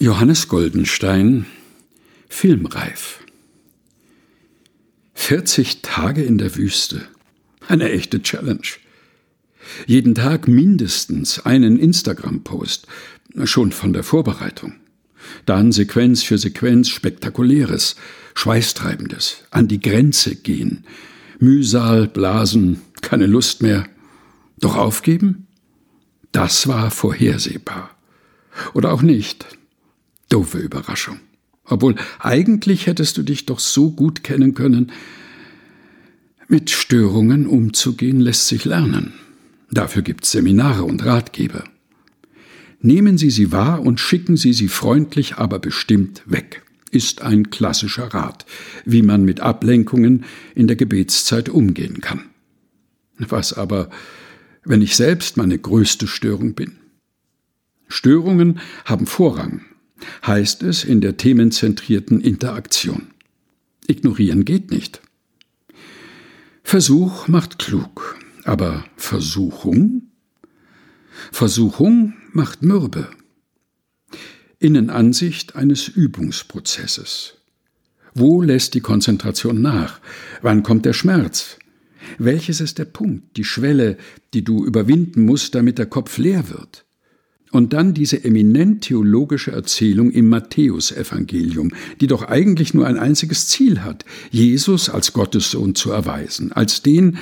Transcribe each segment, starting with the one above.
Johannes Goldenstein Filmreif 40 Tage in der Wüste. Eine echte Challenge. Jeden Tag mindestens einen Instagram-Post, schon von der Vorbereitung. Dann Sequenz für Sequenz Spektakuläres, Schweißtreibendes, an die Grenze gehen. Mühsal, Blasen, keine Lust mehr. Doch aufgeben? Das war vorhersehbar. Oder auch nicht. Doofe Überraschung. Obwohl eigentlich hättest du dich doch so gut kennen können. Mit Störungen umzugehen lässt sich lernen. Dafür gibt's Seminare und Ratgeber. Nehmen Sie sie wahr und schicken Sie sie freundlich, aber bestimmt weg, ist ein klassischer Rat, wie man mit Ablenkungen in der Gebetszeit umgehen kann. Was aber, wenn ich selbst meine größte Störung bin? Störungen haben Vorrang heißt es in der themenzentrierten Interaktion. Ignorieren geht nicht. Versuch macht klug, aber Versuchung? Versuchung macht mürbe. Innenansicht eines Übungsprozesses. Wo lässt die Konzentration nach? Wann kommt der Schmerz? Welches ist der Punkt, die Schwelle, die du überwinden musst, damit der Kopf leer wird? Und dann diese eminent theologische Erzählung im Matthäusevangelium, die doch eigentlich nur ein einziges Ziel hat, Jesus als Gottessohn zu erweisen, als den,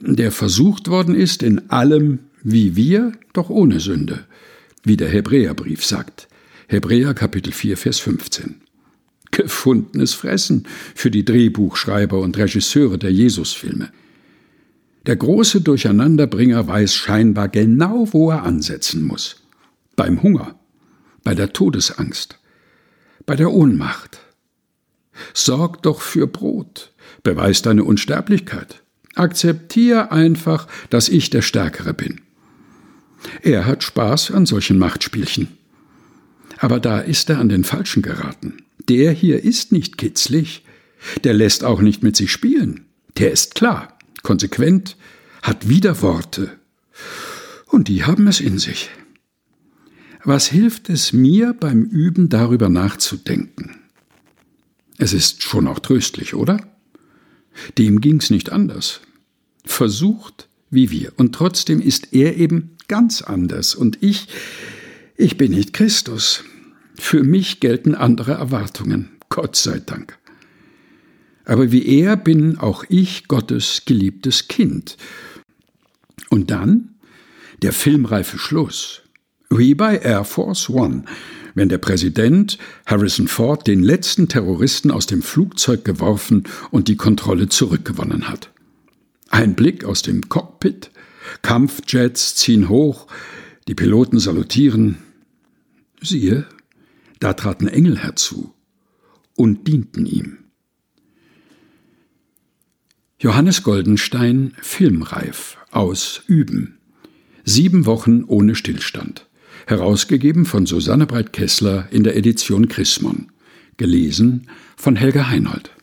der versucht worden ist in allem wie wir, doch ohne Sünde, wie der Hebräerbrief sagt. Hebräer Kapitel 4, Vers 15. Gefundenes Fressen für die Drehbuchschreiber und Regisseure der Jesusfilme. Der große Durcheinanderbringer weiß scheinbar genau, wo er ansetzen muss beim Hunger, bei der Todesangst, bei der Ohnmacht. Sorg doch für Brot, beweis deine Unsterblichkeit. Akzeptier einfach, dass ich der Stärkere bin. Er hat Spaß an solchen Machtspielchen. Aber da ist er an den Falschen geraten. Der hier ist nicht kitzlig. Der lässt auch nicht mit sich spielen. Der ist klar, konsequent, hat Widerworte. Und die haben es in sich. Was hilft es mir beim Üben darüber nachzudenken? Es ist schon auch tröstlich, oder? Dem ging's nicht anders. Versucht wie wir. Und trotzdem ist er eben ganz anders. Und ich, ich bin nicht Christus. Für mich gelten andere Erwartungen. Gott sei Dank. Aber wie er bin auch ich Gottes geliebtes Kind. Und dann der filmreife Schluss. Wie bei Air Force One, wenn der Präsident Harrison Ford den letzten Terroristen aus dem Flugzeug geworfen und die Kontrolle zurückgewonnen hat. Ein Blick aus dem Cockpit, Kampfjets ziehen hoch, die Piloten salutieren. Siehe, da traten Engel herzu und dienten ihm. Johannes Goldenstein, filmreif, aus Üben. Sieben Wochen ohne Stillstand herausgegeben von Susanne Breit-Kessler in der Edition Chrismon, gelesen von Helga Heinold.